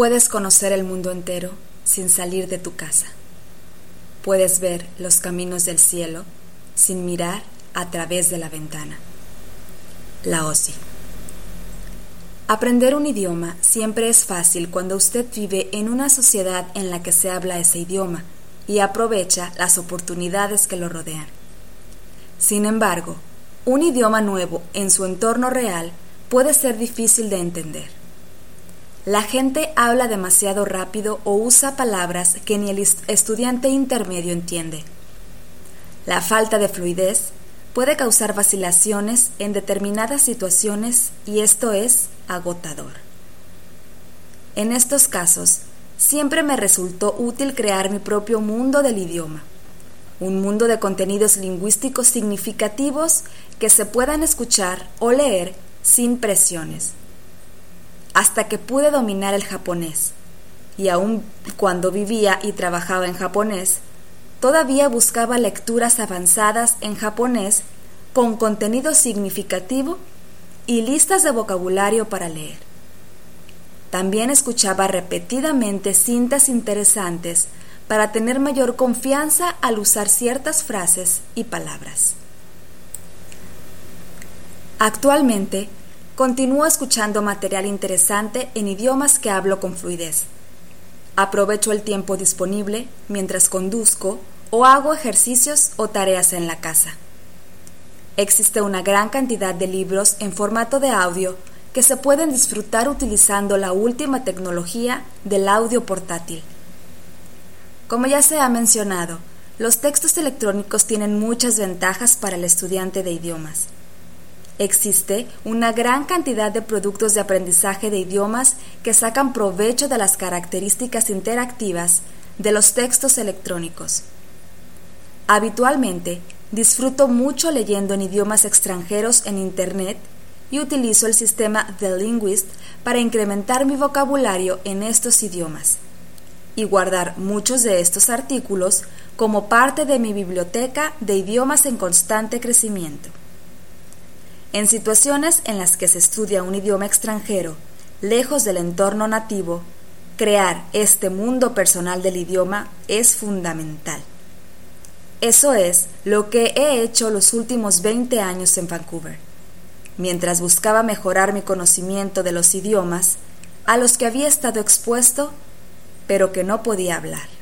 Puedes conocer el mundo entero sin salir de tu casa. Puedes ver los caminos del cielo sin mirar a través de la ventana. La OSI. Aprender un idioma siempre es fácil cuando usted vive en una sociedad en la que se habla ese idioma y aprovecha las oportunidades que lo rodean. Sin embargo, un idioma nuevo en su entorno real puede ser difícil de entender. La gente habla demasiado rápido o usa palabras que ni el estudiante intermedio entiende. La falta de fluidez puede causar vacilaciones en determinadas situaciones y esto es agotador. En estos casos, siempre me resultó útil crear mi propio mundo del idioma, un mundo de contenidos lingüísticos significativos que se puedan escuchar o leer sin presiones hasta que pude dominar el japonés. Y aun cuando vivía y trabajaba en japonés, todavía buscaba lecturas avanzadas en japonés con contenido significativo y listas de vocabulario para leer. También escuchaba repetidamente cintas interesantes para tener mayor confianza al usar ciertas frases y palabras. Actualmente Continúo escuchando material interesante en idiomas que hablo con fluidez. Aprovecho el tiempo disponible mientras conduzco o hago ejercicios o tareas en la casa. Existe una gran cantidad de libros en formato de audio que se pueden disfrutar utilizando la última tecnología del audio portátil. Como ya se ha mencionado, los textos electrónicos tienen muchas ventajas para el estudiante de idiomas. Existe una gran cantidad de productos de aprendizaje de idiomas que sacan provecho de las características interactivas de los textos electrónicos. Habitualmente, disfruto mucho leyendo en idiomas extranjeros en Internet y utilizo el sistema The Linguist para incrementar mi vocabulario en estos idiomas y guardar muchos de estos artículos como parte de mi biblioteca de idiomas en constante crecimiento. En situaciones en las que se estudia un idioma extranjero, lejos del entorno nativo, crear este mundo personal del idioma es fundamental. Eso es lo que he hecho los últimos 20 años en Vancouver, mientras buscaba mejorar mi conocimiento de los idiomas a los que había estado expuesto, pero que no podía hablar.